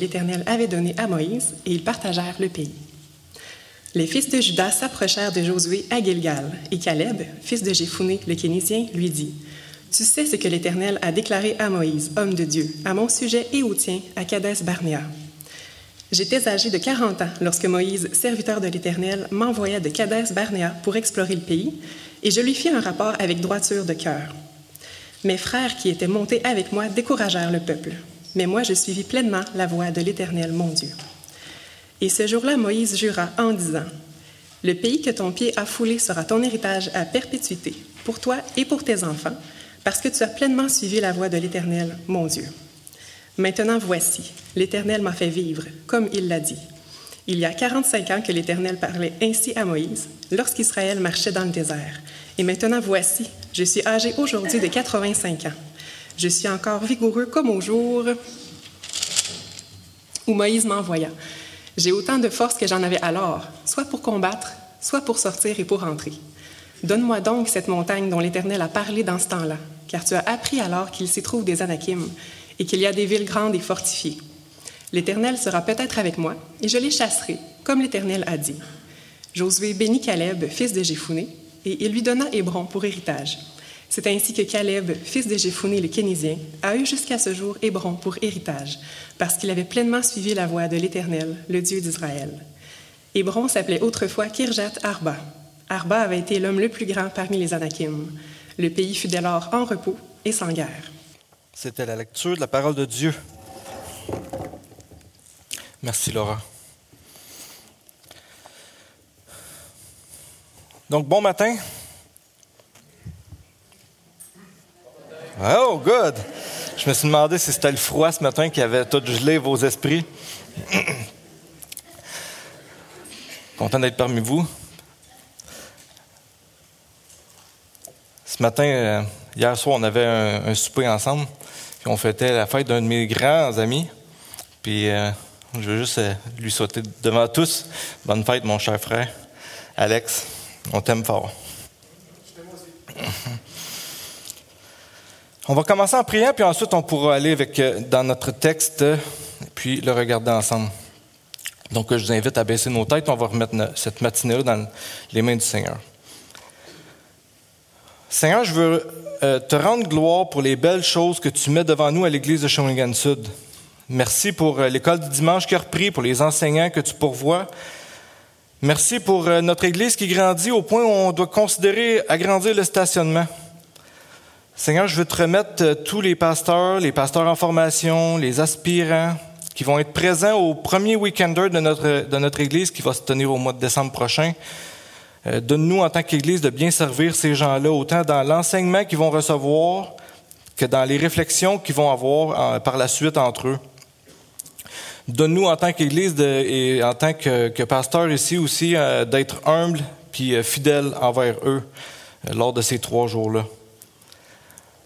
l'Éternel avait donné à Moïse, et ils partagèrent le pays. Les fils de Judas s'approchèrent de Josué à Gilgal, et Caleb, fils de Jéphuné le Kénésien, lui dit Tu sais ce que l'Éternel a déclaré à Moïse, homme de Dieu, à mon sujet et au tien, à Kadès Barnéa. J'étais âgé de quarante ans lorsque Moïse, serviteur de l'Éternel, m'envoya de Kadès Barnéa pour explorer le pays, et je lui fis un rapport avec droiture de cœur. Mes frères qui étaient montés avec moi découragèrent le peuple mais moi je suivis pleinement la voie de l'Éternel, mon Dieu. Et ce jour-là, Moïse jura en disant, Le pays que ton pied a foulé sera ton héritage à perpétuité, pour toi et pour tes enfants, parce que tu as pleinement suivi la voie de l'Éternel, mon Dieu. Maintenant voici, l'Éternel m'a fait vivre, comme il l'a dit. Il y a 45 ans que l'Éternel parlait ainsi à Moïse, lorsqu'Israël marchait dans le désert. Et maintenant voici, je suis âgé aujourd'hui de 85 ans. Je suis encore vigoureux comme au jour où Moïse m'envoya. J'ai autant de force que j'en avais alors, soit pour combattre, soit pour sortir et pour entrer. Donne-moi donc cette montagne dont l'Éternel a parlé dans ce temps-là, car tu as appris alors qu'il s'y trouve des Anakim et qu'il y a des villes grandes et fortifiées. L'Éternel sera peut-être avec moi, et je les chasserai, comme l'Éternel a dit. Josué bénit Caleb, fils de Jéphuné, et il lui donna Hébron pour héritage. C'est ainsi que Caleb, fils de Jéphoné le Kénésien, a eu jusqu'à ce jour Hébron pour héritage, parce qu'il avait pleinement suivi la voie de l'Éternel, le Dieu d'Israël. Hébron s'appelait autrefois Kirjat Arba. Arba avait été l'homme le plus grand parmi les Anakim. Le pays fut dès lors en repos et sans guerre. C'était la lecture de la parole de Dieu. Merci Laura. Donc bon matin. Oh, good! Je me suis demandé si c'était le froid ce matin qui avait tout gelé vos esprits. Content d'être parmi vous. Ce matin, euh, hier soir, on avait un, souper ensemble, puis on fêtait la fête d'un de mes grands amis. Puis euh, je veux juste euh, lui souhaiter devant tous bonne fête, mon cher frère, Alex. On t'aime fort. On va commencer en priant, puis ensuite on pourra aller avec, euh, dans notre texte, puis le regarder ensemble. Donc je vous invite à baisser nos têtes. On va remettre cette matinée-là dans les mains du Seigneur. Seigneur, je veux euh, te rendre gloire pour les belles choses que tu mets devant nous à l'Église de Shawinigan Sud. Merci pour euh, l'école du dimanche qui a repris, pour les enseignants que tu pourvois. Merci pour notre Église qui grandit au point où on doit considérer agrandir le stationnement. Seigneur, je veux te remettre euh, tous les pasteurs, les pasteurs en formation, les aspirants qui vont être présents au premier week-ender de notre, de notre Église qui va se tenir au mois de décembre prochain. Euh, donne-nous en tant qu'Église de bien servir ces gens-là, autant dans l'enseignement qu'ils vont recevoir que dans les réflexions qu'ils vont avoir par la suite entre eux. Donne-nous en tant qu'Église et en tant que, pasteur ici aussi euh, d'être humble puis fidèle envers eux lors de ces trois jours-là.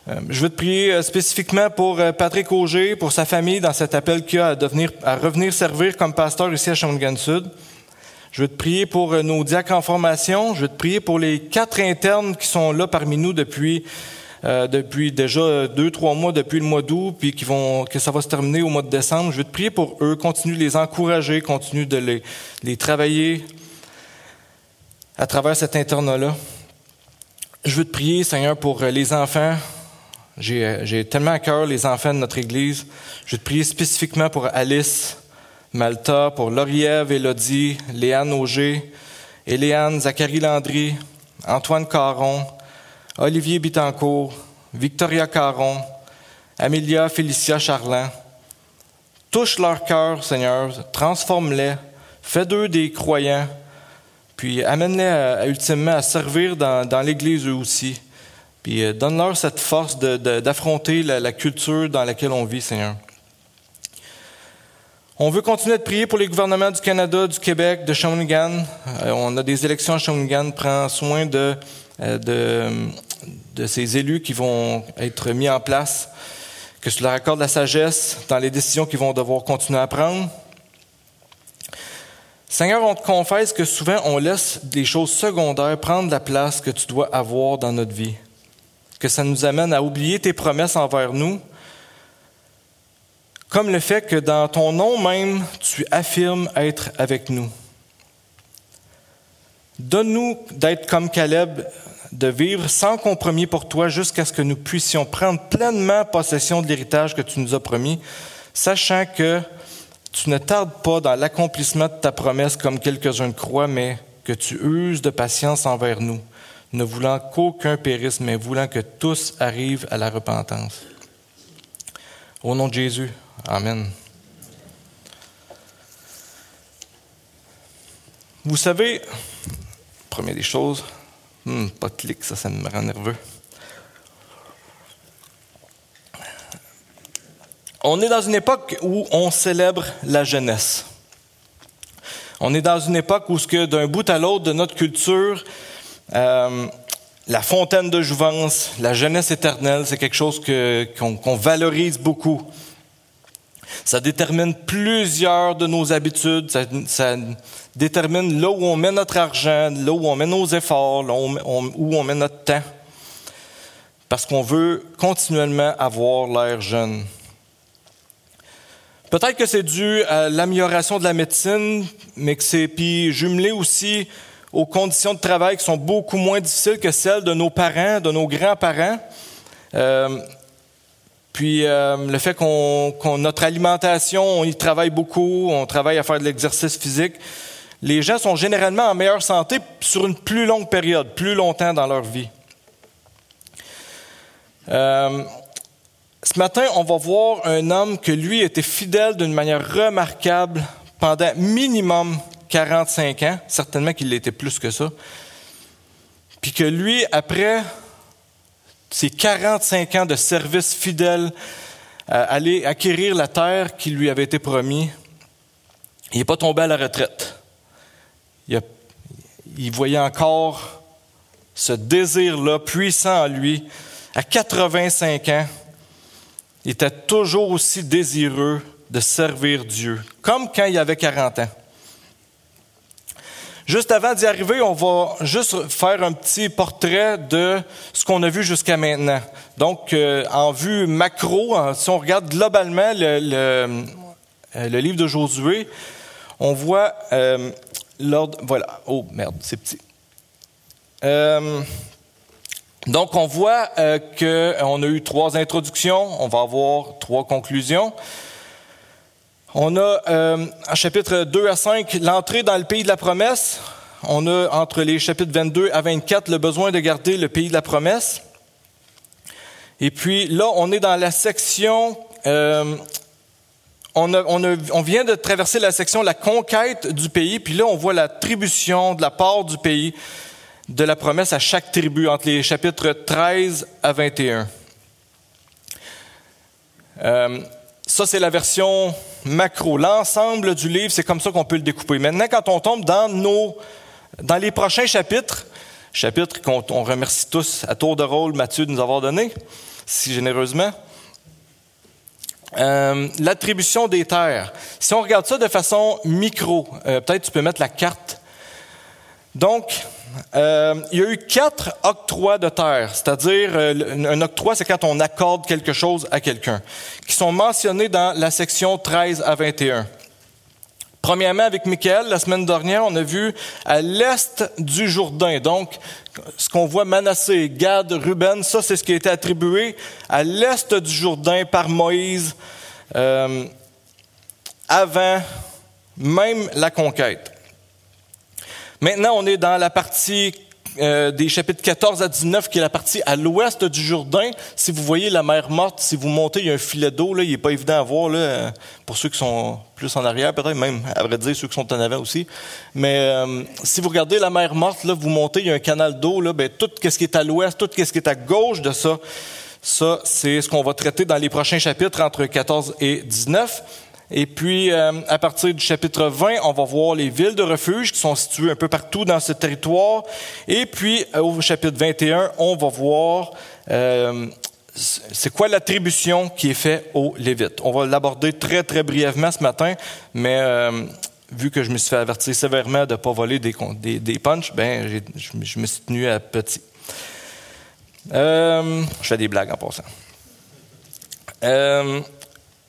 Euh, je veux te prier euh, spécifiquement pour euh, Patrick Auger, pour sa famille, dans cet appel qu'il a à, revenir servir comme pasteur ici à Shawinigan Sud. Je veux te prier pour nos diacres en formation. Je veux te prier pour les quatre internes qui sont là parmi nous depuis depuis déjà deux, trois mois, depuis le mois d'août, puis qui vont, que ça va se terminer au mois de décembre. Je veux te prier pour eux, continue de les encourager, continue de les, les travailler à travers cet internat-là. Je veux te prier, Seigneur, pour les enfants, j'ai tellement à cœur les enfants de notre Église. Je vais te prier spécifiquement pour Alice, Malta, pour Lauriève, Élodie, Léane Auger, Éléane, Zachary Landry, Antoine Caron, Olivier Bitancourt, Victoria Caron, Amelia Félicia Charland. Touche leur cœur, Seigneur, transforme-les, fais d'eux des croyants, puis amène-les ultimement à servir dans l'Église eux aussi. Puis euh, donne-leur cette force d'affronter la, culture dans laquelle on vit, Seigneur. On veut continuer de prier pour les gouvernements du Canada, du Québec, de Shawinigan. Euh, on a des élections à Shawinigan. Prends soin de, euh, de, de, ces élus qui vont être mis en place. Que tu leur accordes la sagesse dans les décisions qu'ils vont devoir continuer à prendre. Seigneur, on te confesse que souvent on laisse des choses secondaires prendre la place que tu dois avoir dans notre vie que ça nous amène à oublier tes promesses envers nous, comme le fait que dans ton nom même, tu affirmes être avec nous. Donne-nous d'être comme Caleb, de vivre sans compromis pour toi jusqu'à ce que nous puissions prendre pleinement possession de l'héritage que tu nous as promis, sachant que tu ne tardes pas dans l'accomplissement de ta promesse comme quelques-uns croient, mais que tu uses de patience envers nous, ne voulant qu'aucun périsse, mais voulant que tous arrivent à la repentance. Au nom de Jésus, Amen. Vous savez, première des choses, hmm, pas de clic, ça, ça me rend nerveux. On est dans une époque où on célèbre la jeunesse. On est dans une époque où, d'un bout à l'autre de notre culture, euh, la fontaine de jouvence, la jeunesse éternelle, c'est quelque chose qu'on valorise beaucoup. Ça détermine plusieurs de nos habitudes, ça, détermine là où on met notre argent, là où on met nos efforts, là où on, où on met notre temps, parce qu'on veut continuellement avoir l'air jeune. Peut-être que c'est dû à l'amélioration de la médecine, mais que c'est puis jumelé aussi aux conditions de travail qui sont beaucoup moins difficiles que celles de nos parents, de nos grands-parents. Euh, puis euh, le fait qu'on, notre alimentation, on y travaille beaucoup, on travaille à faire de l'exercice physique. Les gens sont généralement en meilleure santé sur une plus longue période, plus longtemps dans leur vie. Euh, ce matin, on va voir un homme que lui était fidèle d'une manière remarquable pendant minimum 45 ans, certainement qu'il l'était plus que ça. Puis que lui, après ses 45 ans de service fidèle, à aller acquérir la terre qui lui avait été promise, il n'est pas tombé à la retraite. Il, il voyait encore ce désir-là puissant en lui. À 85 ans, il était toujours aussi désireux de servir Dieu, comme quand il avait 40 ans. Juste avant d'y arriver, on va juste faire un petit portrait de ce qu'on a vu jusqu'à maintenant. Donc, euh, en vue macro, si on regarde globalement le, le, euh, le livre de Josué, on voit euh, l'ordre. Voilà. Oh merde, c'est petit. Donc, on voit qu'on a eu trois introductions, on va avoir trois conclusions. On a, euh, en chapitre 2 à 5, l'entrée dans le pays de la promesse. On a, entre les chapitres 22 à 24, le besoin de garder le pays de la promesse. Et puis là, on est dans la section, euh, on, a, on, a, on, vient de traverser la section la conquête du pays, puis là, on voit l'attribution de la part du pays de la promesse à chaque tribu entre les chapitres 13 à 21. Euh, ça, c'est la version macro. L'ensemble du livre, c'est comme ça qu'on peut le découper. Maintenant, quand on tombe dans, nos, dans les prochains chapitres, chapitres qu'on on remercie tous à tour de rôle Mathieu de nous avoir donné, si généreusement, euh, l'attribution des terres. Si on regarde ça de façon micro, euh, peut-être tu peux mettre la carte. Donc, euh, il y a eu quatre octrois de terre, c'est-à-dire euh, un octroi, c'est quand on accorde quelque chose à quelqu'un, qui sont mentionnés dans la section 13 à 21. Premièrement, avec Michael, la semaine dernière, on a vu à l'est du Jourdain. Donc, ce qu'on voit Manassé, Gad, Ruben, ça, c'est ce qui a été attribué à l'est du Jourdain par Moïse euh, avant même la conquête. Maintenant, on est dans la partie euh, des chapitres 14 à 19, qui est la partie à l'ouest du Jourdain. Si vous voyez la mer morte, si vous montez, il y a un filet d'eau, là, il n'est pas évident à voir, là, pour ceux qui sont plus en arrière, peut-être, même, à vrai dire, ceux qui sont en avant aussi. Mais euh, si vous regardez la mer morte, là, vous montez, il y a un canal d'eau, là, ben, tout ce qui est à l'ouest, tout ce qui est à gauche de ça, ça, c'est ce qu'on va traiter dans les prochains chapitres entre 14 et 19. Et puis, euh, à partir du chapitre 20, on va voir les villes de refuge qui sont situées un peu partout dans ce territoire. Et puis, euh, au chapitre 21, on va voir euh, c'est quoi l'attribution qui est faite aux Lévites. On va l'aborder très, très brièvement ce matin, mais vu que je me suis fait avertir sévèrement de ne pas voler des, des, des ben, je me suis tenu à petit. je fais des blagues en passant.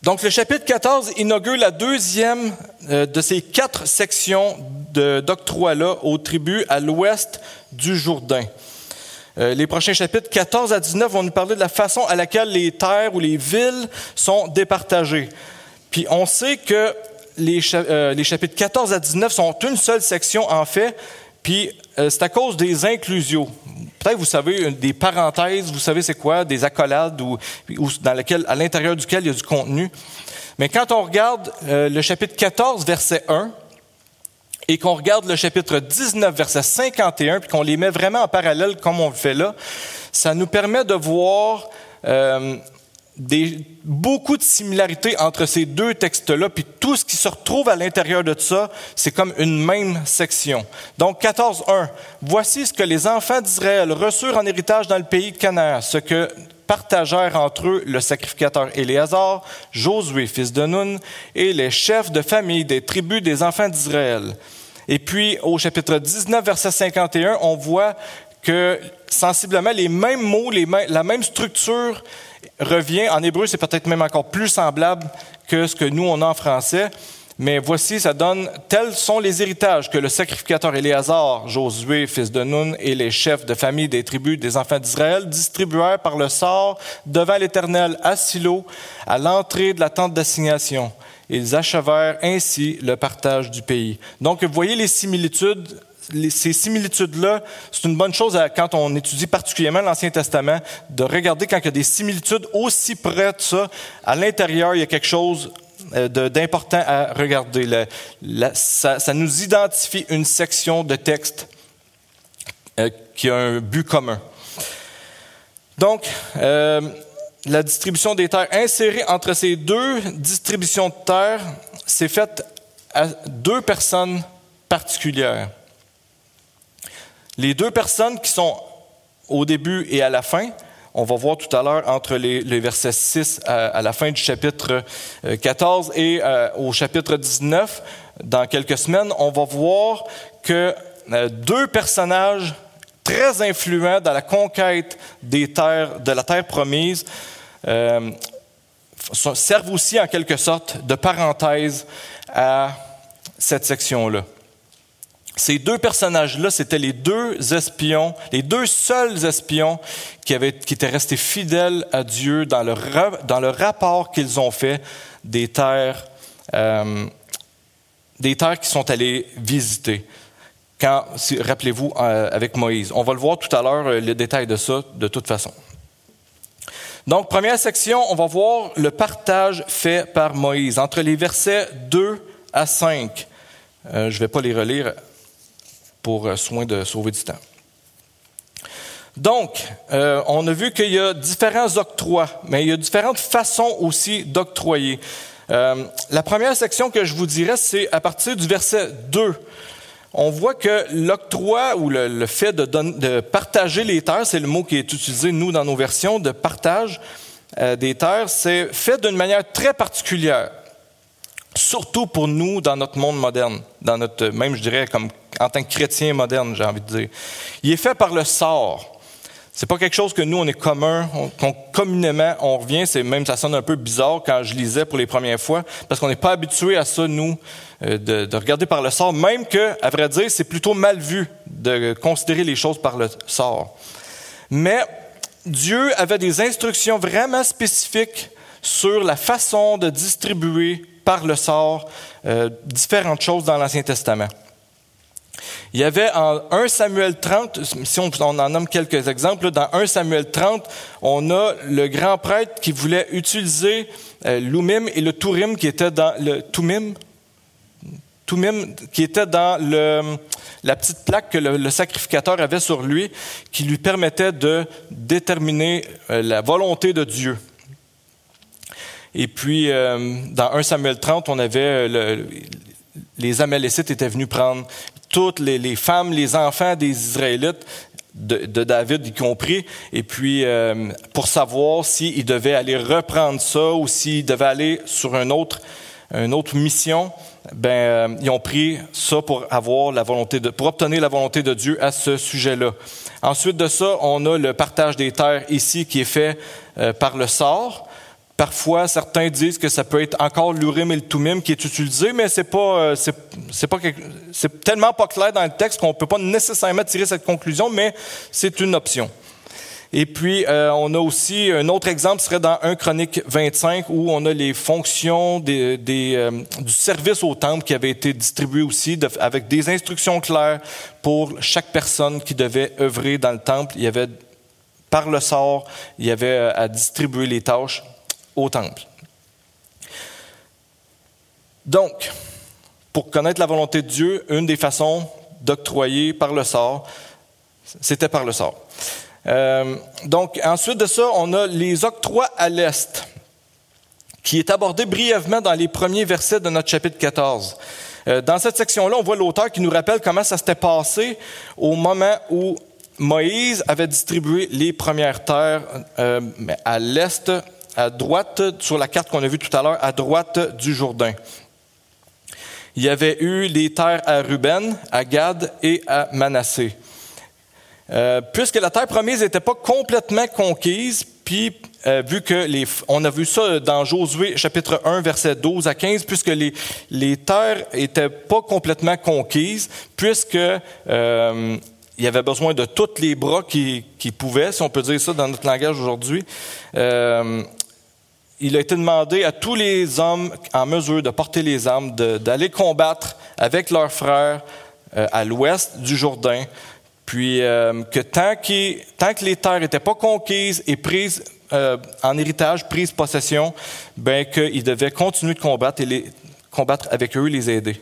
Donc le chapitre 14 inaugure la deuxième euh, de ces quatre sections d'octroi-là aux tribus à l'ouest du Jourdain. Euh, les prochains chapitres 14 à 19 vont nous parler de la façon à laquelle les terres ou les villes sont départagées. Puis on sait que les, euh, chapitres 14 à 19 sont une seule section en fait, puis c'est à cause des inclusions. Peut-être vous savez des parenthèses, vous savez c'est quoi, des accolades ou, dans lequel, à l'intérieur duquel il y a du contenu. Mais quand on regarde le chapitre 14, verset 1, et qu'on regarde le chapitre 19, verset 51, puis qu'on les met vraiment en parallèle comme on le fait là, ça nous permet de voir euh, des, beaucoup de similarités entre ces deux textes-là, puis tout ce qui se retrouve à l'intérieur de ça, c'est comme une même section. Donc 14.1, voici ce que les enfants d'Israël reçurent en héritage dans le pays de Canaan, ce que partagèrent entre eux le sacrificateur Éléazar, Josué, fils de Nun, et les chefs de famille des tribus des enfants d'Israël. Et puis, au chapitre 19, verset 51, on voit que sensiblement les mêmes mots, la même structure revient. En hébreu, c'est peut-être même encore plus semblable que ce que nous, on a en français. Mais voici, ça donne, tels sont les héritages que le sacrificateur Éléazar, Josué, fils de Nun, et les chefs de famille des tribus des enfants d'Israël distribuèrent par le sort devant l'Éternel à Silo, à l'entrée de la tente d'assignation. Ils achevèrent ainsi le partage du pays. Donc, vous voyez les similitudes ces similitudes-là, c'est une bonne chose quand on étudie particulièrement l'Ancien Testament, de regarder quand il y a des similitudes aussi près de ça, à l'intérieur, il y a quelque chose euh, d'important à regarder. ça, nous identifie une section de texte euh, qui a un but commun. Donc, euh, la distribution des terres insérée entre ces deux distributions de terres s'est faite à deux personnes particulières. Les deux personnes qui sont au début et à la fin, on va voir tout à l'heure entre les, versets 6 à, la fin du chapitre 14 euh, et euh, au chapitre 19, dans quelques semaines, on va voir que euh, deux personnages très influents dans la conquête des terres, de la terre promise, servent aussi en quelque sorte de parenthèse à cette section-là. Ces deux personnages-là, c'était les deux espions, les deux seuls espions qui, étaient restés fidèles à Dieu dans le, dans le rapport qu'ils ont fait des terres, euh, des terres qui sont allés visiter. Rappelez-vous, euh, avec Moïse. On va le voir tout à l'heure, euh, le détail de ça, de toute façon. Donc, première section, on va voir le partage fait par Moïse entre les versets 2 à 5. je ne vais pas les relire pour euh, soin de sauver du temps. Donc, euh, on a vu qu'il y a différents octrois, mais il y a différentes façons aussi d'octroyer. Euh, la première section que je vous dirais, c'est à partir du verset 2. On voit que l'octroi ou le, fait de, partager les terres, c'est le mot qui est utilisé, nous, dans nos versions, de partage des terres, c'est fait d'une manière très particulière surtout pour nous dans notre monde moderne, dans notre, même je dirais comme en tant que chrétien moderne, j'ai envie de dire. Il est fait par le sort. C'est pas quelque chose que nous on est commun, qu'on communément on revient. C'est même ça sonne un peu bizarre quand je lisais pour les premières fois, parce qu'on n'est pas habitué à ça nous euh, de, de, regarder par le sort. Même que, à vrai dire, c'est plutôt mal vu de considérer les choses par le sort. Mais Dieu avait des instructions vraiment spécifiques sur la façon de distribuer par le sort euh, différentes choses dans l'Ancien Testament. Il y avait en 1 Samuel 30, si on, en nomme quelques exemples, dans 1 Samuel 30, on a le grand prêtre qui voulait utiliser euh, l'Umim et le Tourim qui était dans le Tumim, Tumim qui était dans le, la petite plaque que le, sacrificateur avait sur lui, qui lui permettait de déterminer euh, la volonté de Dieu. Et puis, euh, dans 1 Samuel 30, on avait euh, les Amalécites étaient venus prendre toutes les, femmes, les enfants des Israélites, de, David y compris, et puis euh, pour savoir s'ils devaient aller reprendre ça ou s'ils devaient aller sur autre, une autre mission, ben ils ont pris ça pour avoir la volonté de, pour obtenir la volonté de Dieu à ce sujet-là. Ensuite de ça, on a le partage des terres ici qui est fait par le sort Parfois, certains disent que ça peut être encore l'urim et le tumim qui est utilisé, mais c'est pas, euh, c'est, pas c'est tellement pas clair dans le texte qu'on peut pas nécessairement tirer cette conclusion, mais c'est une option. Et puis, euh, on a aussi un autre exemple, serait dans 1 Chronique 25, où on a les fonctions euh, du service au temple qui avait été distribué aussi, avec des instructions claires pour chaque personne qui devait œuvrer dans le temple. Il y avait, par le sort, il y avait à distribuer les tâches au temple. Donc, pour connaître la volonté de Dieu, une des façons d'octroyer par le sort, c'était par le sort. Euh, donc, ensuite de ça, on a les octrois à l'Est, qui est abordé brièvement dans les premiers versets de notre chapitre 14. Euh, dans cette section-là, on voit l'auteur qui nous rappelle comment ça s'était passé au moment où Moïse avait distribué les premières terres euh, à l'Est à droite, sur la carte qu'on a vue tout à l'heure, à droite du Jourdain. Il y avait eu les terres à Ruben, à Gad et à Manassé. Euh, puisque la terre promise n'était pas complètement conquise, puis euh, vu que les, on a vu ça dans Josué chapitre 1 verset 12 à 15, puisque les, les terres étaient pas complètement conquises, puisque euh, il y avait besoin de tous les bras qui, qui pouvaient, si on peut dire ça dans notre langage aujourd'hui. Il a été demandé à tous les hommes en mesure de porter les armes d'aller combattre avec leurs frères euh, à l'ouest du Jourdain, puis euh, que tant, tant, que les terres n'étaient pas conquises et prises euh, en héritage, prises possession, ben qu'ils devaient continuer de combattre et combattre avec eux, les aider.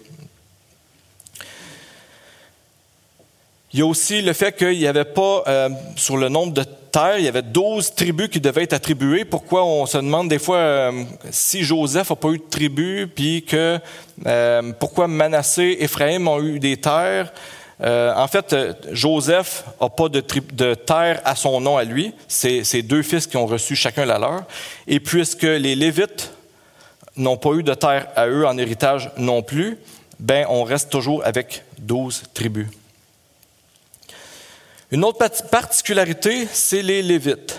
Il y a aussi le fait qu'il n'y avait pas, euh, sur le nombre de terres, il y avait 12 tribus qui devaient être attribuées. Pourquoi on se demande des fois euh, si Joseph n'a pas eu de tribu, puis que euh, pourquoi Manassé et Ephraim ont eu des terres? en fait, Joseph n'a pas de, de, terre à son nom à lui. C'est ses deux fils qui ont reçu chacun la leur. Et puisque les Lévites n'ont pas eu de terre à eux en héritage non plus, ben on reste toujours avec 12 tribus. Une autre particularité, c'est les Lévites,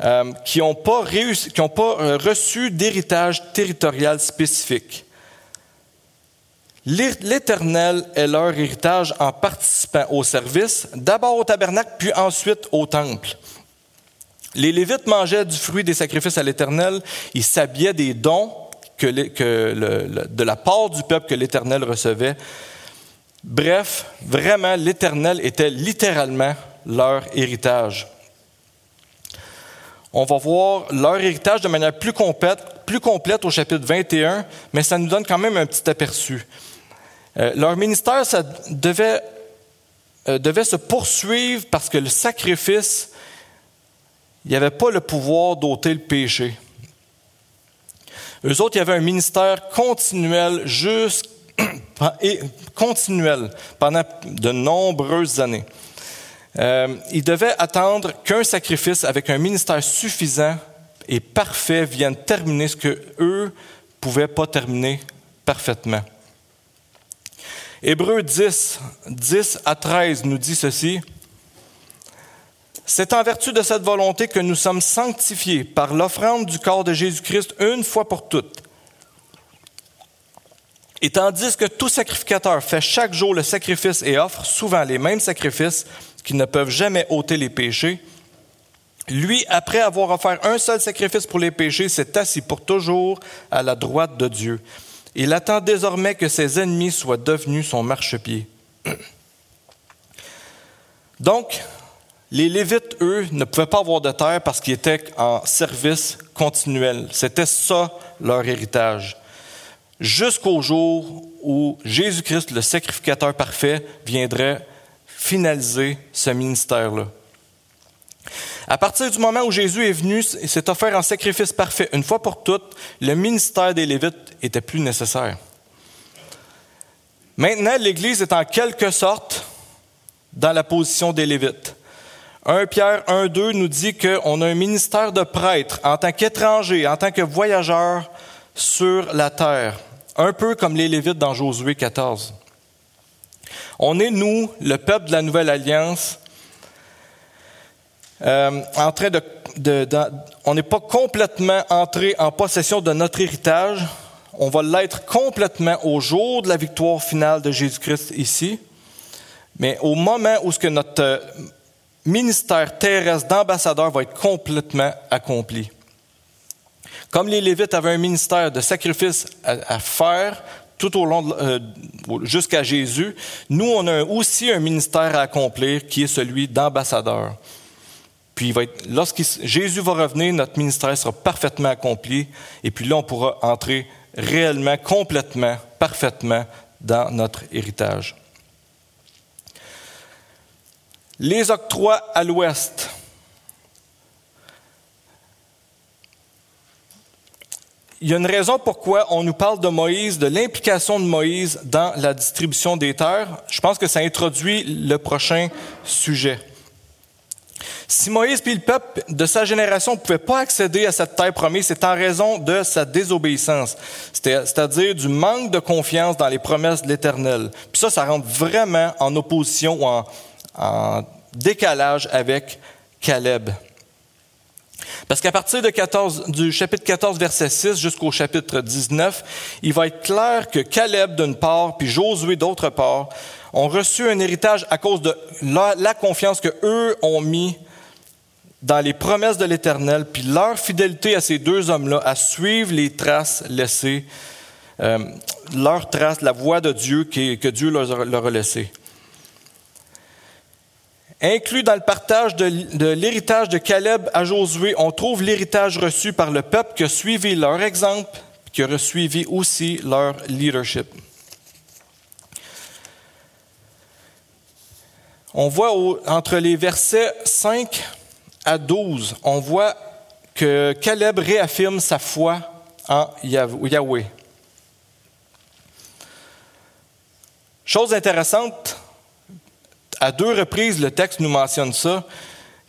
euh, qui n'ont pas, euh, reçu d'héritage territorial spécifique. L'Éternel est leur héritage en participant au service, d'abord au tabernacle, puis ensuite au temple. Les Lévites mangeaient du fruit des sacrifices à l'Éternel, ils s'habillaient des dons de la part du peuple que l'Éternel recevait Bref, vraiment, l'Éternel était littéralement leur héritage. On va voir leur héritage de manière plus complète, plus complète au chapitre 21, mais ça nous donne quand même un petit aperçu. Euh, leur ministère ça devait, euh, devait se poursuivre parce que le sacrifice, il n'y avait pas le pouvoir d'ôter le péché. Eux autres, il y avait un ministère continuel jusqu'à et continuel pendant de nombreuses années. Euh, ils devaient attendre qu'un sacrifice avec un ministère suffisant et parfait vienne terminer ce que eux pouvaient pas terminer parfaitement. Hébreu 10, 10 à 13 nous dit ceci. C'est en vertu de cette volonté que nous sommes sanctifiés par l'offrande du corps de Jésus-Christ une fois pour toutes et tandis que tout sacrificateur fait chaque jour le sacrifice et offre souvent les mêmes sacrifices qui ne peuvent jamais ôter les péchés, lui, après avoir offert un seul sacrifice pour les péchés, s'est assis pour toujours à la droite de Dieu. Il attend désormais que ses ennemis soient devenus son marchepied. Donc, les Lévites, eux, ne pouvaient pas avoir de terre parce qu'ils étaient en service continuel. C'était ça leur héritage jusqu'au jour où Jésus-Christ, le sacrificateur parfait, viendrait finaliser ce ministère-là. À partir du moment où Jésus est venu et s'est offert en sacrifice parfait une fois pour toutes, le ministère des Lévites était plus nécessaire. Maintenant, l'Église est en quelque sorte dans la position des Lévites. 1 Pierre 1.2 nous dit qu'on a un ministère de prêtre en tant qu'étranger, en tant que voyageur sur la terre, un peu comme les Lévites dans Josué 14. On est, nous, le peuple de la Nouvelle Alliance, euh, en train de on n'est pas complètement entré en possession de notre héritage. On va l'être complètement au jour de la victoire finale de Jésus-Christ ici. Mais au moment où ce que notre euh, ministère terrestre d'ambassadeur va être complètement accompli. Comme les Lévites avaient un ministère de sacrifice à, faire tout au long, euh, jusqu'à Jésus, nous, on a aussi un ministère à accomplir qui est celui d'ambassadeur. Puis, lorsque Jésus va revenir, notre ministère sera parfaitement accompli, et puis là, on pourra entrer réellement, complètement, parfaitement dans notre héritage. Les octrois à l'ouest. Il y a une raison pourquoi on nous parle de Moïse, de l'implication de Moïse dans la distribution des terres. Je pense que ça introduit le prochain sujet. Si Moïse puis le peuple de sa génération ne pouvaient pas accéder à cette terre promise, c'est en raison de sa désobéissance, c'est-à-dire du manque de confiance dans les promesses de l'Éternel. Puis ça, ça rentre vraiment en opposition ou en, en décalage avec Caleb. Parce qu'à partir de 14, du chapitre 14, verset 6 jusqu'au chapitre 19, il va être clair que Caleb d'une part, puis Josué d'autre part, ont reçu un héritage à cause de la, confiance que eux ont mis dans les promesses de l'Éternel, puis leur fidélité à ces deux hommes-là, à suivre les traces laissées, euh, leurs traces, la voie de Dieu que Dieu leur a laissée. Inclus dans le partage de, l'héritage de Caleb à Josué, on trouve l'héritage reçu par le peuple qui a suivi leur exemple, qui a suivi aussi leur leadership. On voit entre les versets 5 à 12, on voit que Caleb réaffirme sa foi en Yahweh. Chose intéressante, à deux reprises, le texte nous mentionne ça.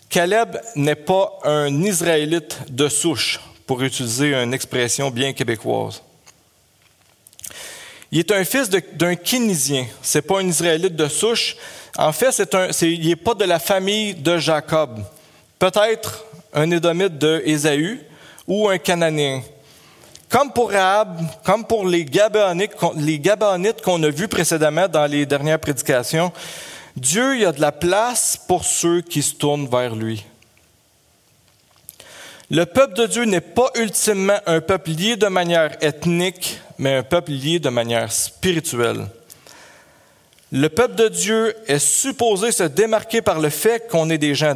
Caleb n'est pas un Israélite de souche, pour utiliser une expression bien québécoise. Il est un fils d'un Kénisien. C'est pas un Israélite de souche. En fait, c'est un, il n'est pas de la famille de Jacob peut-être un Édomite de Ésaü ou un Cananéen. Comme pour Rahab, comme pour les Gabaonites, les Gabaonites qu'on a vus précédemment dans les dernières prédications, Dieu y a de la place pour ceux qui se tournent vers lui. Le peuple de Dieu n'est pas ultimement un peuple lié de manière ethnique, mais un peuple lié de manière spirituelle. Le peuple de Dieu est supposé se démarquer par le fait qu'on est des gens,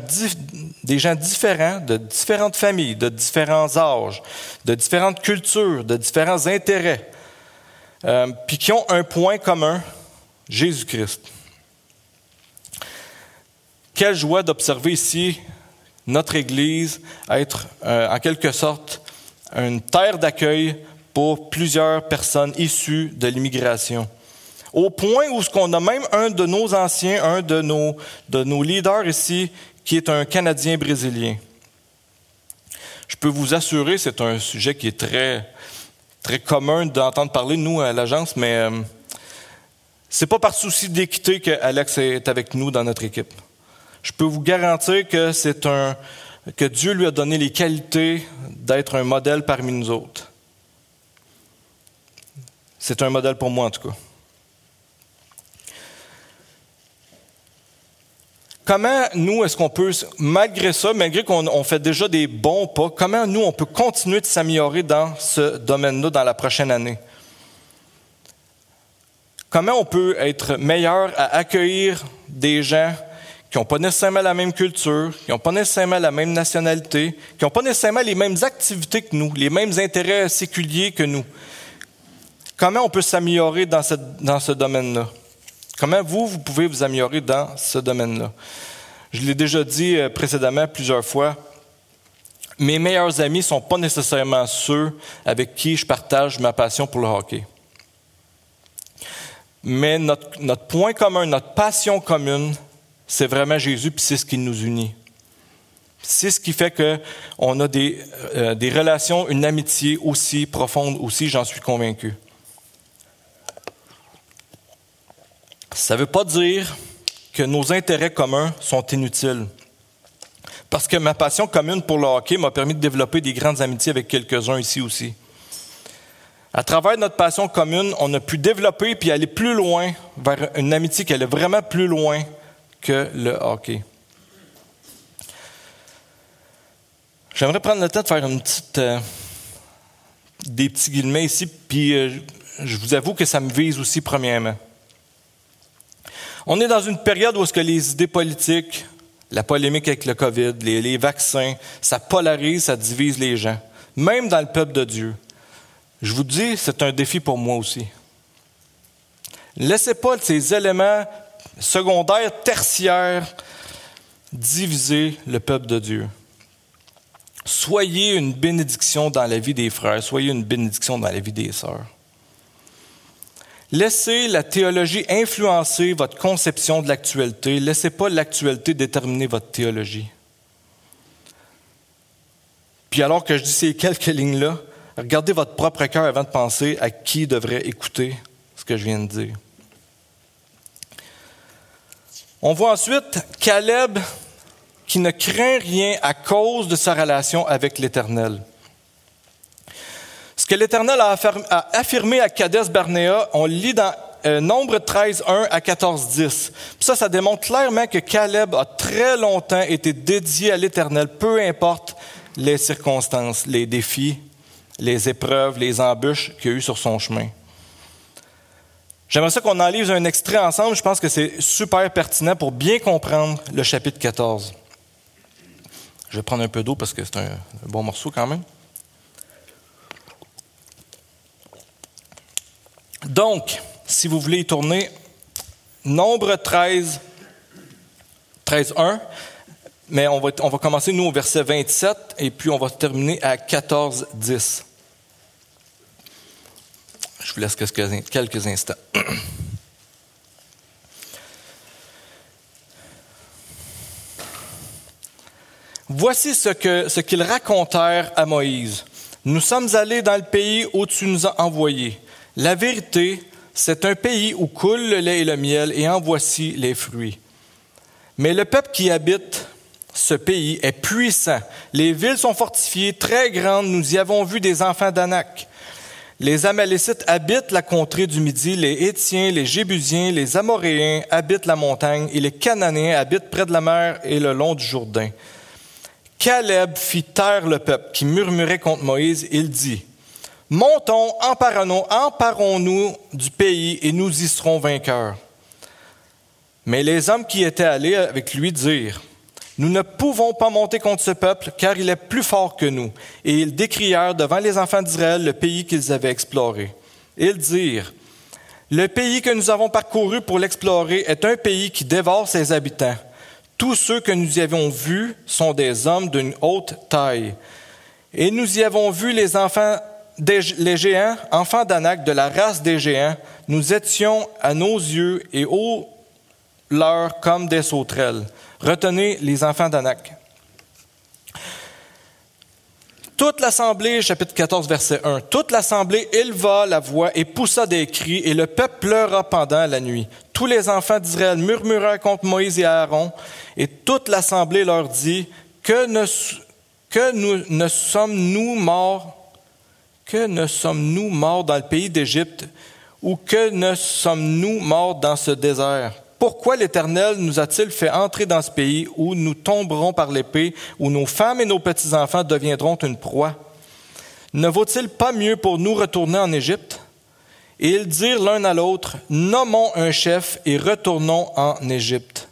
des gens différents, de différentes familles, de différents âges, de différentes cultures, de différents intérêts, euh, puis qui ont un point commun, Jésus-Christ. Quelle joie d'observer ici notre Église être euh, en quelque sorte une terre d'accueil pour plusieurs personnes issues de l'immigration. Au point où ce qu'on a même un de nos anciens, un de nos, de nos leaders ici, qui est un Canadien brésilien. Je peux vous assurer, c'est un sujet qui est très, très commun d'entendre parler nous à l'agence, mais euh, c'est pas par souci d'équité que Alex est avec nous dans notre équipe. Je peux vous garantir que c'est un que Dieu lui a donné les qualités d'être un modèle parmi nous autres. C'est un modèle pour moi en tout cas. comment nous, est-ce qu'on peut, malgré ça, malgré qu'on fait déjà des bons pas, comment nous, on peut continuer de s'améliorer dans ce domaine-là dans la prochaine année? Comment on peut être meilleur à accueillir des gens qui n'ont pas nécessairement la même culture, qui n'ont pas nécessairement la même nationalité, qui n'ont pas nécessairement les mêmes activités que nous, les mêmes intérêts séculiers que nous? Comment on peut s'améliorer dans, dans ce domaine-là? Comment vous, vous pouvez vous améliorer dans ce domaine-là? Je l'ai déjà dit euh, précédemment plusieurs fois. Mes meilleurs amis ne sont pas nécessairement ceux avec qui je partage ma passion pour le hockey. Mais notre, point commun, notre passion commune, c'est vraiment Jésus, puis c'est ce qui nous unit. C'est ce qui fait qu'on a des, euh, des relations, une amitié aussi profonde, aussi, j'en suis convaincu. Ça ne veut pas dire que nos intérêts communs sont inutiles. Parce que ma passion commune pour le hockey m'a permis de développer des grandes amitiés avec quelques-uns ici aussi. À travers notre passion commune, on a pu développer puis aller plus loin vers une amitié qui allait vraiment plus loin que le hockey. J'aimerais prendre le temps de faire euh, des petits guillemets ici, puis euh, je vous avoue que ça me vise aussi premièrement. On est dans une période où ce que les idées politiques, la polémique avec le COVID, les, vaccins, ça polarise, ça divise les gens, même dans le peuple de Dieu. Je vous dis, c'est un défi pour moi aussi. Laissez pas ces éléments secondaires, tertiaires, diviser le peuple de Dieu. Soyez une bénédiction dans la vie des frères, soyez une bénédiction dans la vie des sœurs. Laissez la théologie influencer votre conception de l'actualité. Laissez pas l'actualité déterminer votre théologie. Puis alors que je dis ces quelques lignes-là, regardez votre propre cœur avant de penser à qui devrait écouter ce que je viens de dire. On voit ensuite Caleb qui ne craint rien à cause de sa relation avec l'Éternel. Ce que l'Éternel a affirmé à Kadesh Barnéa, on lit dans euh, Nombre 13, 1 à 14, 10. ça, ça démontre clairement que Caleb a très longtemps été dédié à l'Éternel, peu importe les circonstances, les défis, les épreuves, les embûches qu'il y a eu sur son chemin. J'aimerais ça qu'on en lise un extrait ensemble. Je pense que c'est super pertinent pour bien comprendre le chapitre 14. Je vais prendre un peu d'eau parce que c'est un, bon morceau quand même. Donc, si vous voulez y tourner, nombre 13, 13, 1, mais on va, on va commencer, nous, au verset 27, et puis on va terminer à 14, 10. Je vous laisse quelques instants. Voici ce que ce qu'ils racontèrent à Moïse. Nous sommes allés dans le pays où tu nous as envoyés. La vérité, c'est un pays où coule le lait et le miel, et en voici les fruits. Mais le peuple qui habite ce pays est puissant. Les villes sont fortifiées, très grandes. Nous y avons vu des enfants d'Anak. Les Amalécites habitent la contrée du Midi, les Étiens, les Jébusiens, les Amoréens habitent la montagne, et les Cananéens habitent près de la mer et le long du Jourdain. Caleb fit taire le peuple qui murmurait contre Moïse. Il dit, Montons, emparons-nous du pays et nous y serons vainqueurs. Mais les hommes qui étaient allés avec lui dirent, Nous ne pouvons pas monter contre ce peuple, car il est plus fort que nous. Et ils décrièrent devant les enfants d'Israël le pays qu'ils avaient exploré. Ils dirent, Le pays que nous avons parcouru pour l'explorer est un pays qui dévore ses habitants. Tous ceux que nous y avons vus sont des hommes d'une haute taille. Et nous y avons vu les enfants, les géants, enfants d'Anak, de la race des géants. Nous étions à nos yeux et aux leurs comme des sauterelles. Retenez les enfants d'Anak. Toute l'assemblée, chapitre 14, verset 1, toute l'assemblée éleva la voix et poussa des cris, et le peuple pleura pendant la nuit. Tous les enfants d'Israël murmurèrent contre Moïse et Aaron, et toute l'assemblée leur dit, que nous, ne sommes-nous morts, que ne sommes-nous morts dans le pays d'Égypte, ou que ne sommes-nous morts dans ce désert? Pourquoi l'Éternel nous a-t-il fait entrer dans ce pays où nous tomberons par l'épée, où nos femmes et nos petits-enfants deviendront une proie? Ne vaut-il pas mieux pour nous retourner en Égypte? Et ils dirent l'un à l'autre, nommons un chef et retournons en Égypte.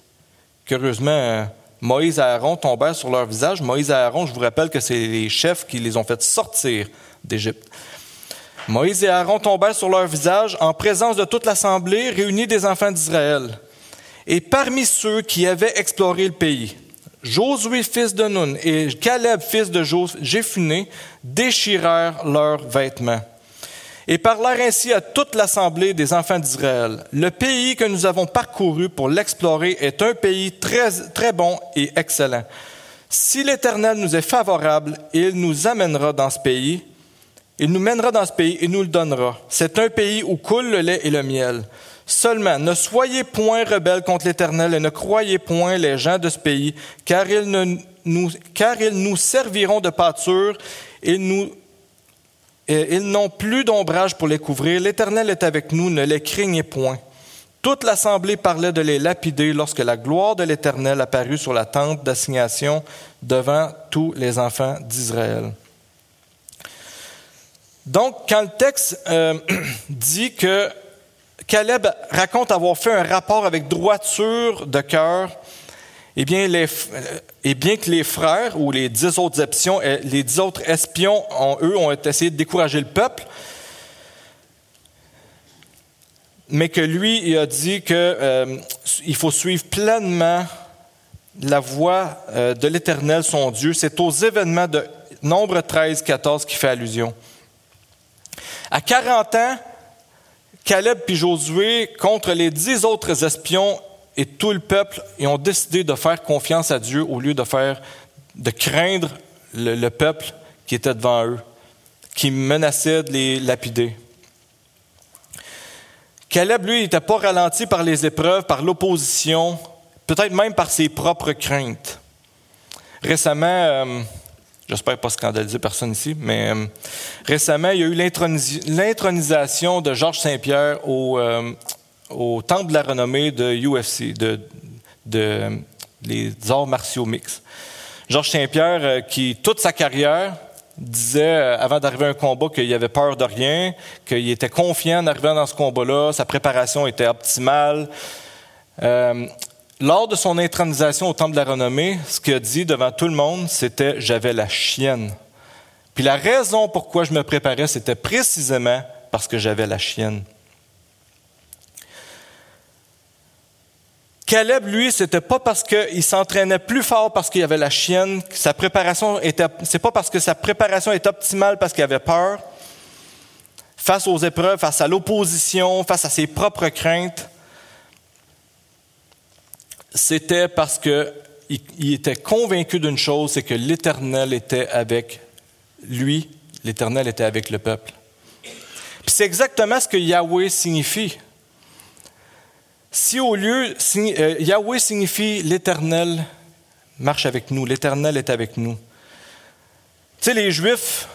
Curieusement, Moïse et Aaron tombèrent sur leur visage. Moïse et Aaron, je vous rappelle que c'est les chefs qui les ont fait sortir d'Égypte. Moïse et Aaron tombèrent sur leur visage en présence de toute l'assemblée réunie des enfants d'Israël. Et parmi ceux qui avaient exploré le pays, Josué, fils de Nun, et Caleb, fils de Jéphuné, déchirèrent leurs vêtements et parlèrent ainsi à toute l'assemblée des enfants d'Israël. Le pays que nous avons parcouru pour l'explorer est un pays très, bon et excellent. Si l'Éternel nous est favorable, il nous amènera dans ce pays, il nous mènera dans ce pays et nous le donnera. C'est un pays où coule le lait et le miel. Seulement, ne soyez point rebelles contre l'Éternel et ne croyez point les gens de ce pays, car ils nous, serviront de pâture, ils ils n'ont plus d'ombrage pour les couvrir. L'Éternel est avec nous, ne les craignez point. Toute l'assemblée parlait de les lapider lorsque la gloire de l'Éternel apparut sur la tente d'assignation devant tous les enfants d'Israël. Donc, quand le texte euh, dit que Caleb raconte avoir fait un rapport avec droiture de cœur, eh bien, les, et bien que les frères ou les dix autres espions, eh, les espions, eux, ont essayé de décourager le peuple, mais que lui, a dit qu'il euh, faut suivre pleinement la voie euh, de l'Éternel, son Dieu. C'est aux événements de Nombre 13, 14 qui fait allusion. À 40 ans, Caleb puis Josué, contre les dix autres espions et tout le peuple, ils ont décidé de faire confiance à Dieu au lieu de faire, de craindre le, le peuple qui était devant eux, qui menaçait de les lapider. Caleb, lui, n'était pas ralenti par les épreuves, par l'opposition, peut-être même par ses propres craintes. Récemment, euh, j'espère pas scandaliser personne ici, mais euh, récemment, il y a eu l'intronisation de Georges Saint-Pierre au, euh, au Temple de la renommée de UFC, de, de les arts martiaux mix. Georges Saint-Pierre, qui toute sa carrière disait, euh, avant d'arriver à un combat, qu'il avait peur de rien, qu'il était confiant en arrivant dans ce combat-là, sa préparation était optimale. Euh, lors de son intronisation au Temple de la Renommée, ce qu'il a dit devant tout le monde, c'était J'avais la chienne. Puis la raison pourquoi je me préparais, c'était précisément parce que j'avais la chienne. Caleb, lui, c'était pas parce qu'il s'entraînait plus fort parce qu'il avait la chienne, sa préparation était, c'est pas parce que sa préparation est optimale parce qu'il avait peur. Face aux épreuves, face à l'opposition, face à ses propres craintes, c'était parce qu'il il était convaincu d'une chose, c'est que l'Éternel était avec lui, l'Éternel était avec le peuple. Puis c'est exactement ce que Yahweh signifie. Si au lieu, euh, Yahweh signifie l'Éternel marche avec nous, l'Éternel est avec nous. Tu sais, les Juifs,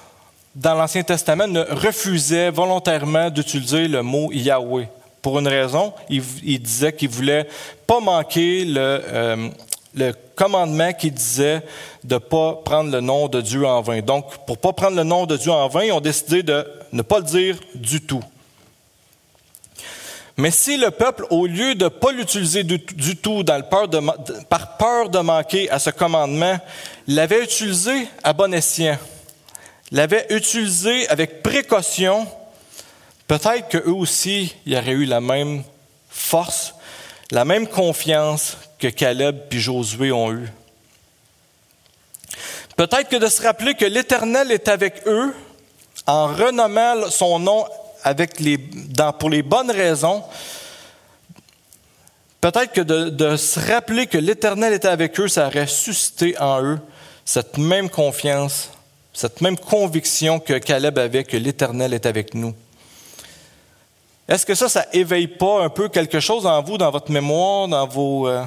dans l'Ancien Testament, refusaient volontairement d'utiliser le mot Yahweh. Pour une raison, ils, disaient qu'ils ne voulaient pas manquer le, euh, le commandement qui disait de pas prendre le nom de Dieu en vain. Donc, pour pas prendre le nom de Dieu en vain, ils ont décidé de ne pas le dire du tout. Mais si le peuple, au lieu de ne pas l'utiliser du, tout dans le peur de, par peur de manquer à ce commandement, l'avait utilisé à bon escient, l'avait utilisé avec précaution, peut-être qu'eux aussi, y auraient eu la même force, la même confiance que Caleb et Josué ont eu. Peut-être que de se rappeler que l'Éternel est avec eux, en renommant son nom pour les bonnes raisons, peut-être que de, de, se rappeler que l'Éternel était avec eux, ça aurait suscité en eux cette même confiance, cette même conviction que Caleb avait que l'Éternel est avec nous. Est-ce que ça, ça éveille pas un peu quelque chose en vous, dans votre mémoire, dans vos... Euh...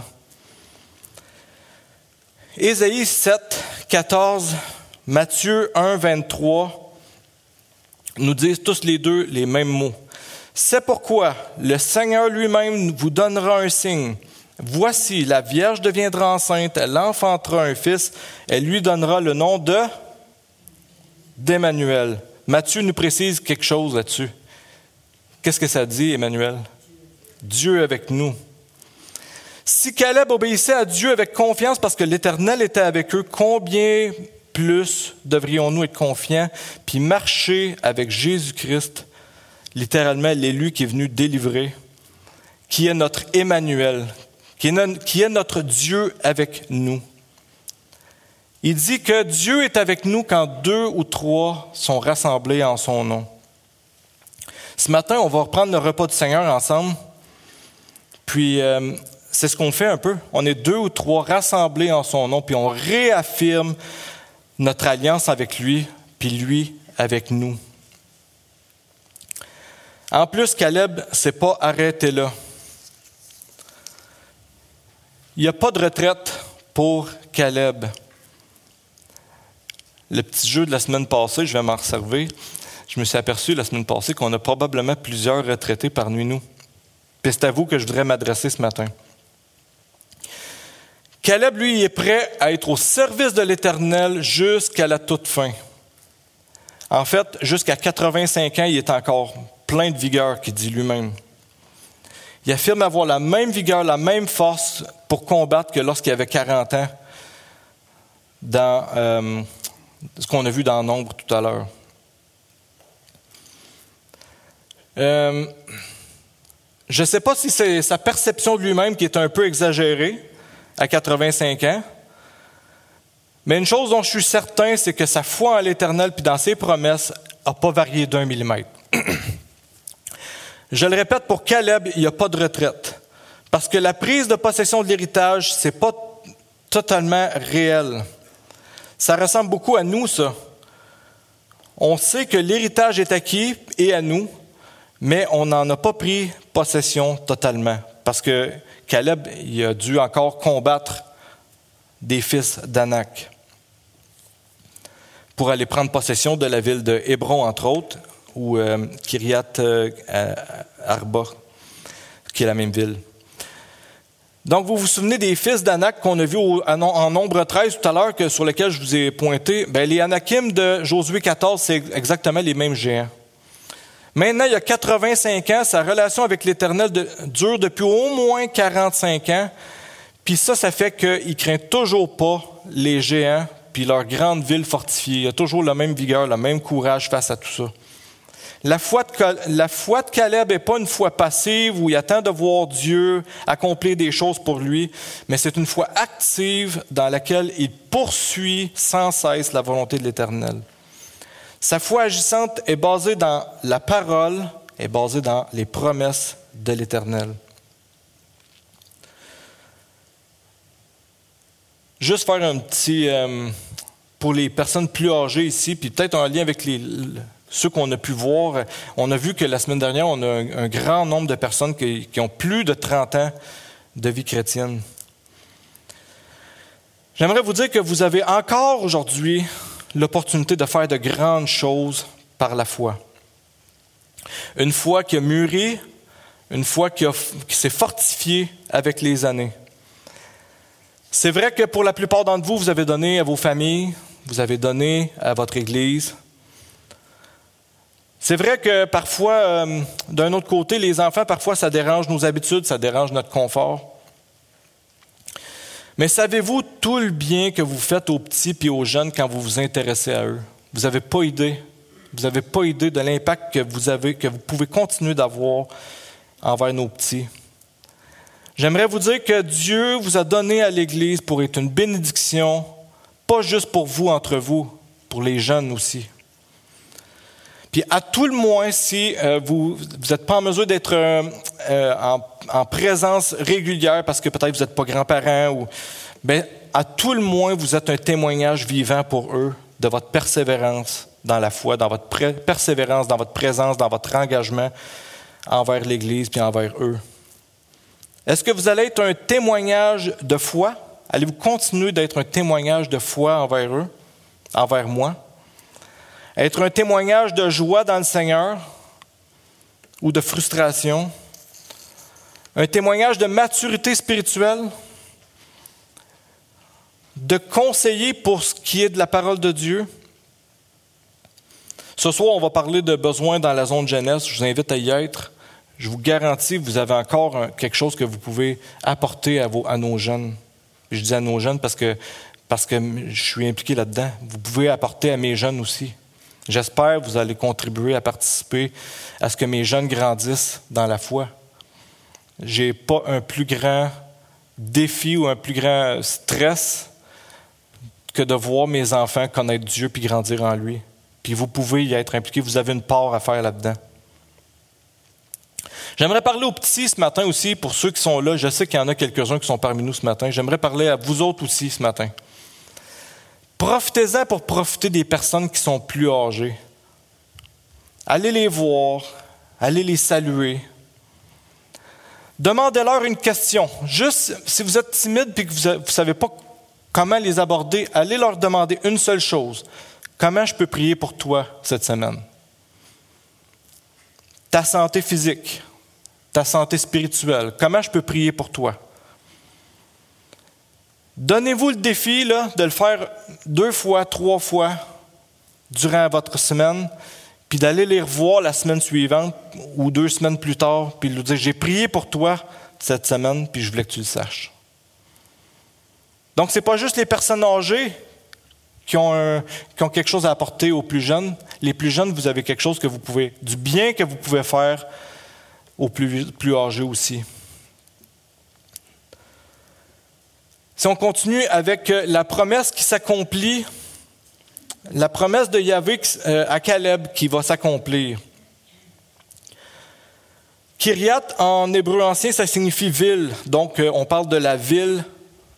Ésaïe 7, 14, Matthieu 1, 23, nous disent tous les deux les mêmes mots. C'est pourquoi le Seigneur lui-même vous donnera un signe. Voici, la Vierge deviendra enceinte, elle enfantera un fils, elle lui donnera le nom de d'Emmanuel. Matthieu nous précise quelque chose là-dessus. Qu'est-ce que ça dit, Emmanuel? Dieu avec nous. Si Caleb obéissait à Dieu avec confiance parce que l'Éternel était avec eux, combien plus devrions-nous être confiants, puis marcher avec Jésus-Christ, littéralement l'élu qui est venu délivrer, qui est notre Emmanuel, qui est notre Dieu avec nous? Il dit que Dieu est avec nous quand deux ou trois sont rassemblés en son nom. Ce matin, on va reprendre le repas du Seigneur ensemble. Puis, euh, c'est ce qu'on fait un peu. On est deux ou trois rassemblés en son nom, puis on réaffirme notre alliance avec lui, puis lui avec nous. En plus, Caleb s'est pas arrêté là. Il n'y a pas de retraite pour Caleb. le petit jeu de la semaine passée, je vais m'en servir. Je me suis aperçu la semaine passée qu'on a probablement plusieurs retraités parmi nous. Puis c'est à vous que je voudrais m'adresser ce matin. Caleb, lui, est prêt à être au service de l'Éternel jusqu'à la toute fin. En fait, jusqu'à 85 ans, il est encore plein de vigueur, qui dit lui-même. Il affirme avoir la même vigueur, la même force pour combattre que lorsqu'il avait 40 ans, dans euh, ce qu'on a vu dans Nombre tout à l'heure. Euh, je ne sais pas si c'est sa perception de lui-même qui est un peu exagérée à 85 ans, mais une chose dont je suis certain, c'est que sa foi en l'Éternel puis dans ses promesses n'a pas varié d'un millimètre. je le répète, pour Caleb, il n'y a pas de retraite. Parce que la prise de possession de l'héritage, ce n'est pas totalement réel. Ça ressemble beaucoup à nous, ça. On sait que l'héritage est acquis et à nous, mais on n'en a pas pris possession totalement. Parce que Caleb, il a dû encore combattre des fils d'Anak pour aller prendre possession de la ville de Hébron, entre autres, ou euh, Kiryat euh, Arba, qui est la même ville. Donc, vous vous souvenez des fils d'Anak qu'on a vus en nombre 13 tout à l'heure, sur lesquels je vous ai pointé? Ben, les Anakim de Josué 14, c'est exactement les mêmes géants. Maintenant, il y a 85 ans, sa relation avec l'Éternel dure depuis au moins 45 ans. Puis ça, ça fait qu'il craint toujours pas les géants puis leur grande ville fortifiée. Il a toujours la même vigueur, le même courage face à tout ça. La foi de Caleb n'est pas une foi passive où il attend de voir Dieu accomplir des choses pour lui, mais c'est une foi active dans laquelle il poursuit sans cesse la volonté de l'Éternel. Sa foi agissante est basée dans la parole, est basée dans les promesses de l'Éternel. Juste faire un petit, euh, pour les personnes plus âgées ici, puis peut-être un lien avec ceux qu'on a pu voir. On a vu que la semaine dernière, on a un, grand nombre de personnes qui, qui, ont plus de 30 ans de vie chrétienne. J'aimerais vous dire que vous avez encore aujourd'hui l'opportunité de faire de grandes choses par la foi. Une foi qui a mûri, une foi qui, s'est fortifiée avec les années. C'est vrai que pour la plupart d'entre vous, vous avez donné à vos familles, vous avez donné à votre Église. C'est vrai que parfois, euh, d'un autre côté, les enfants, parfois, ça dérange nos habitudes, ça dérange notre confort. Mais savez-vous tout le bien que vous faites aux petits et aux jeunes quand vous vous intéressez à eux? Vous n'avez pas idée. Vous n'avez pas idée de l'impact que vous avez, que vous pouvez continuer d'avoir envers nos petits. J'aimerais vous dire que Dieu vous a donné à l'Église pour être une bénédiction, pas juste pour vous entre vous, pour les jeunes aussi. Puis à tout le moins, si euh, vous n'êtes pas en mesure d'être euh, euh, en, présence régulière parce que peut-être vous n'êtes pas grands-parents, ou, ben, à tout le moins, vous êtes un témoignage vivant pour eux de votre persévérance dans la foi, dans votre persévérance, dans votre présence, dans votre engagement envers l'Église puis envers eux. Est-ce que vous allez être un témoignage de foi? Allez-vous continuer d'être un témoignage de foi envers eux, envers moi? Être un témoignage de joie dans le Seigneur ou de frustration. Un témoignage de maturité spirituelle. De conseiller pour ce qui est de la parole de Dieu. Ce soir, on va parler de besoins dans la zone jeunesse. Je vous invite à y être. Je vous garantis, vous avez encore quelque chose que vous pouvez apporter à, nos jeunes. Je dis à nos jeunes parce que, parce que je suis impliqué là-dedans. Vous pouvez apporter à mes jeunes aussi. J'espère que vous allez contribuer à participer à ce que mes jeunes grandissent dans la foi. Je n'ai pas un plus grand défi ou un plus grand stress que de voir mes enfants connaître Dieu puis grandir en lui. Puis vous pouvez y être impliqué, vous avez une part à faire là-dedans. J'aimerais parler aux petits ce matin aussi, pour ceux qui sont là. Je sais qu'il y en a quelques-uns qui sont parmi nous ce matin. J'aimerais parler à vous autres aussi ce matin. Profitez-en pour profiter des personnes qui sont plus âgées. Allez les voir, allez les saluer. Demandez-leur une question. Juste, si vous êtes timide et que vous ne savez pas comment les aborder, allez leur demander une seule chose. Comment je peux prier pour toi cette semaine? Ta santé physique, ta santé spirituelle, comment je peux prier pour toi? Donnez-vous le défi de le faire deux fois, trois fois durant votre semaine, puis d'aller les revoir la semaine suivante ou deux semaines plus tard, puis lui dire, j'ai prié pour toi cette semaine, puis je voulais que tu le saches. Donc, ce n'est pas juste les personnes âgées qui ont, qui ont, quelque chose à apporter aux plus jeunes. Les plus jeunes, vous avez quelque chose que vous pouvez, du bien que vous pouvez faire aux plus, plus âgés aussi. Si on continue avec euh, la promesse qui s'accomplit, la promesse de Yahvé euh, à Caleb qui va s'accomplir. Kiryat en hébreu ancien, ça signifie ville. Donc, euh, on parle de la ville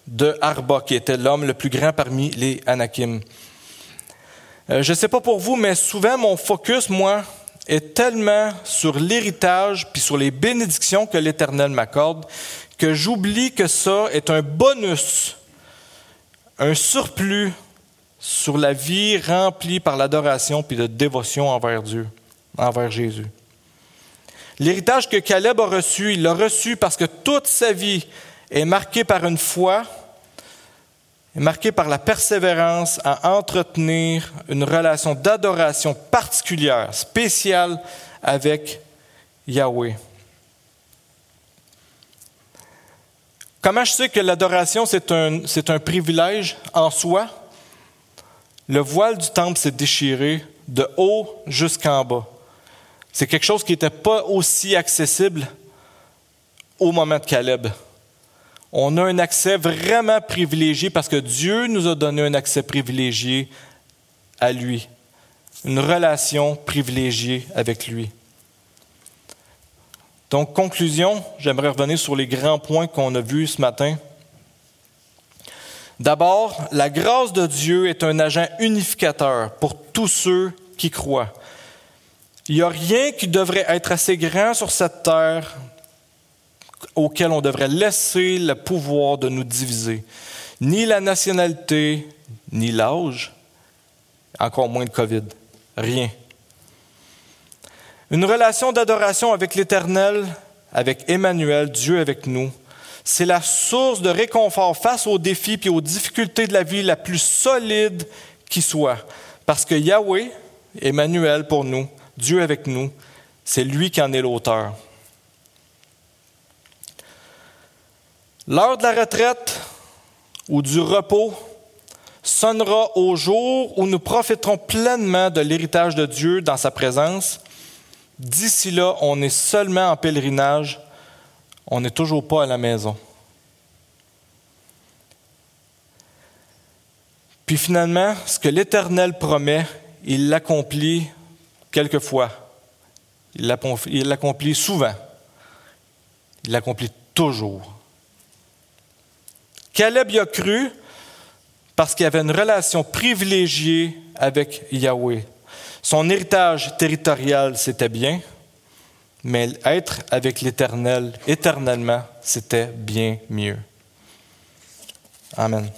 de Arba, qui était l'homme le plus grand parmi les Anakim. Je ne sais pas pour vous, mais souvent mon focus, moi, est tellement sur l'héritage puis sur les bénédictions que l'Éternel m'accorde que j'oublie que ça est un bonus, un surplus sur la vie remplie par l'adoration puis de dévotion envers Dieu, envers Jésus. L'héritage que Caleb a reçu, il l'a reçu parce que toute sa vie est marquée par une foi est marqué par la persévérance à entretenir une relation d'adoration particulière, spéciale avec Yahweh. Comment je sais que l'adoration, c'est un, c'est un privilège en soi? Le voile du temple s'est déchiré de haut jusqu'en bas. C'est quelque chose qui n'était pas aussi accessible au moment de Caleb on a un accès vraiment privilégié parce que Dieu nous a donné un accès privilégié à lui, une relation privilégiée avec lui. Donc, conclusion, j'aimerais revenir sur les grands points qu'on a vus ce matin. D'abord, la grâce de Dieu est un agent unificateur pour tous ceux qui croient. Il n'y a rien qui devrait être assez grand sur cette terre auquel on devrait laisser le pouvoir de nous diviser. Ni la nationalité, ni l'âge, encore moins le COVID. Rien. Une relation d'adoration avec l'Éternel, avec Emmanuel, Dieu avec nous, c'est la source de réconfort face aux défis et aux difficultés de la vie la plus solide qui soit. Parce que Yahweh, Emmanuel pour nous, Dieu avec nous, c'est lui qui en est l'auteur. L'heure de la retraite ou du repos sonnera au jour où nous profiterons pleinement de l'héritage de Dieu dans sa présence. D'ici là, on est seulement en pèlerinage, on n'est toujours pas à la maison. Puis finalement, ce que l'Éternel promet, il l'accomplit quelquefois. Il l'accomplit souvent. Il l'accomplit toujours. Caleb y a cru parce qu'il avait une relation privilégiée avec Yahweh. Son héritage territorial, c'était bien, mais être avec l'Éternel éternellement, c'était bien mieux. Amen.